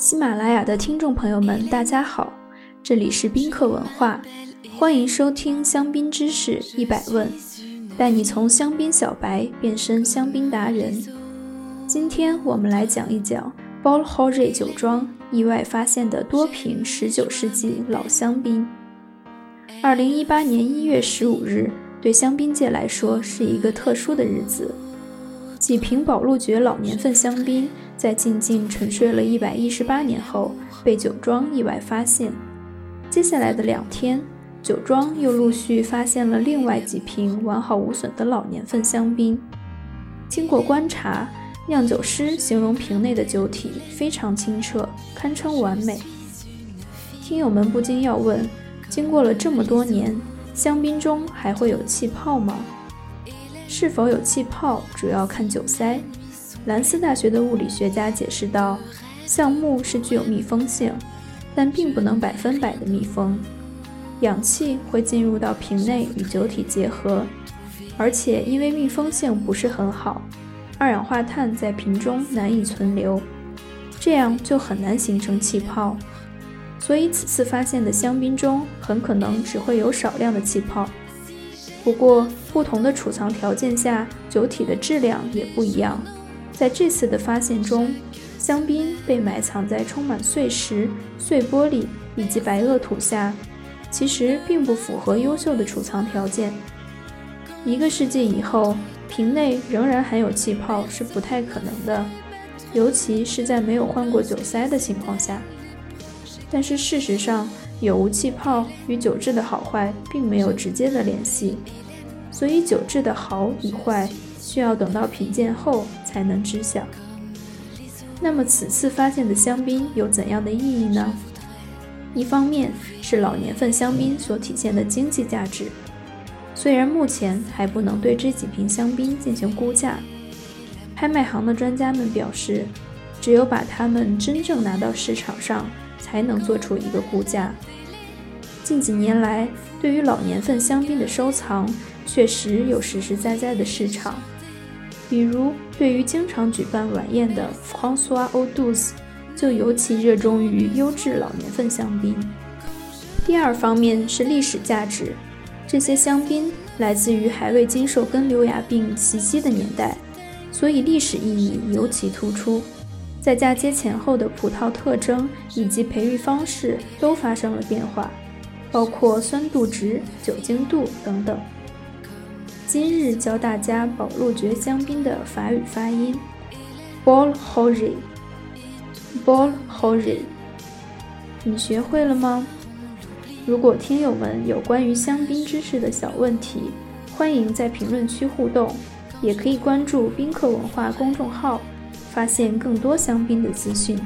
喜马拉雅的听众朋友们，大家好，这里是宾客文化，欢迎收听香槟知识一百问，带你从香槟小白变身香槟达人。今天我们来讲一讲 Bol h o r e 酒庄意外发现的多瓶19世纪老香槟。2018年1月15日，对香槟界来说是一个特殊的日子。几瓶宝路爵老年份香槟在静静沉睡了一百一十八年后，被酒庄意外发现。接下来的两天，酒庄又陆续发现了另外几瓶完好无损的老年份香槟。经过观察，酿酒师形容瓶内的酒体非常清澈，堪称完美。听友们不禁要问：经过了这么多年，香槟中还会有气泡吗？是否有气泡，主要看酒塞。兰斯大学的物理学家解释道：“橡木是具有密封性，但并不能百分百的密封。氧气会进入到瓶内与酒体结合，而且因为密封性不是很好，二氧化碳在瓶中难以存留，这样就很难形成气泡。所以此次发现的香槟中很可能只会有少量的气泡。不过，不同的储藏条件下，酒体的质量也不一样。在这次的发现中，香槟被埋藏在充满碎石、碎玻璃以及白垩土下，其实并不符合优秀的储藏条件。一个世纪以后，瓶内仍然含有气泡是不太可能的，尤其是在没有换过酒塞的情况下。但是事实上，有无气泡与酒质的好坏并没有直接的联系。所以酒质的好与坏需要等到品鉴后才能知晓。那么此次发现的香槟有怎样的意义呢？一方面是老年份香槟所体现的经济价值，虽然目前还不能对这几瓶香槟进行估价，拍卖行的专家们表示，只有把它们真正拿到市场上，才能做出一个估价。近几年来，对于老年份香槟的收藏，确实有实实在在的市场。比如，对于经常举办晚宴的 François o d u s 就尤其热衷于优质老年份香槟。第二方面是历史价值，这些香槟来自于还未经受根瘤芽病袭击的年代，所以历史意义尤其突出。在嫁接前后的葡萄特征以及培育方式都发生了变化。包括酸度值、酒精度等等。今日教大家宝路爵香槟的法语发音：Bol h o r i b o l h o r i 你学会了吗？如果听友们有关于香槟知识的小问题，欢迎在评论区互动，也可以关注宾客文化公众号，发现更多香槟的资讯。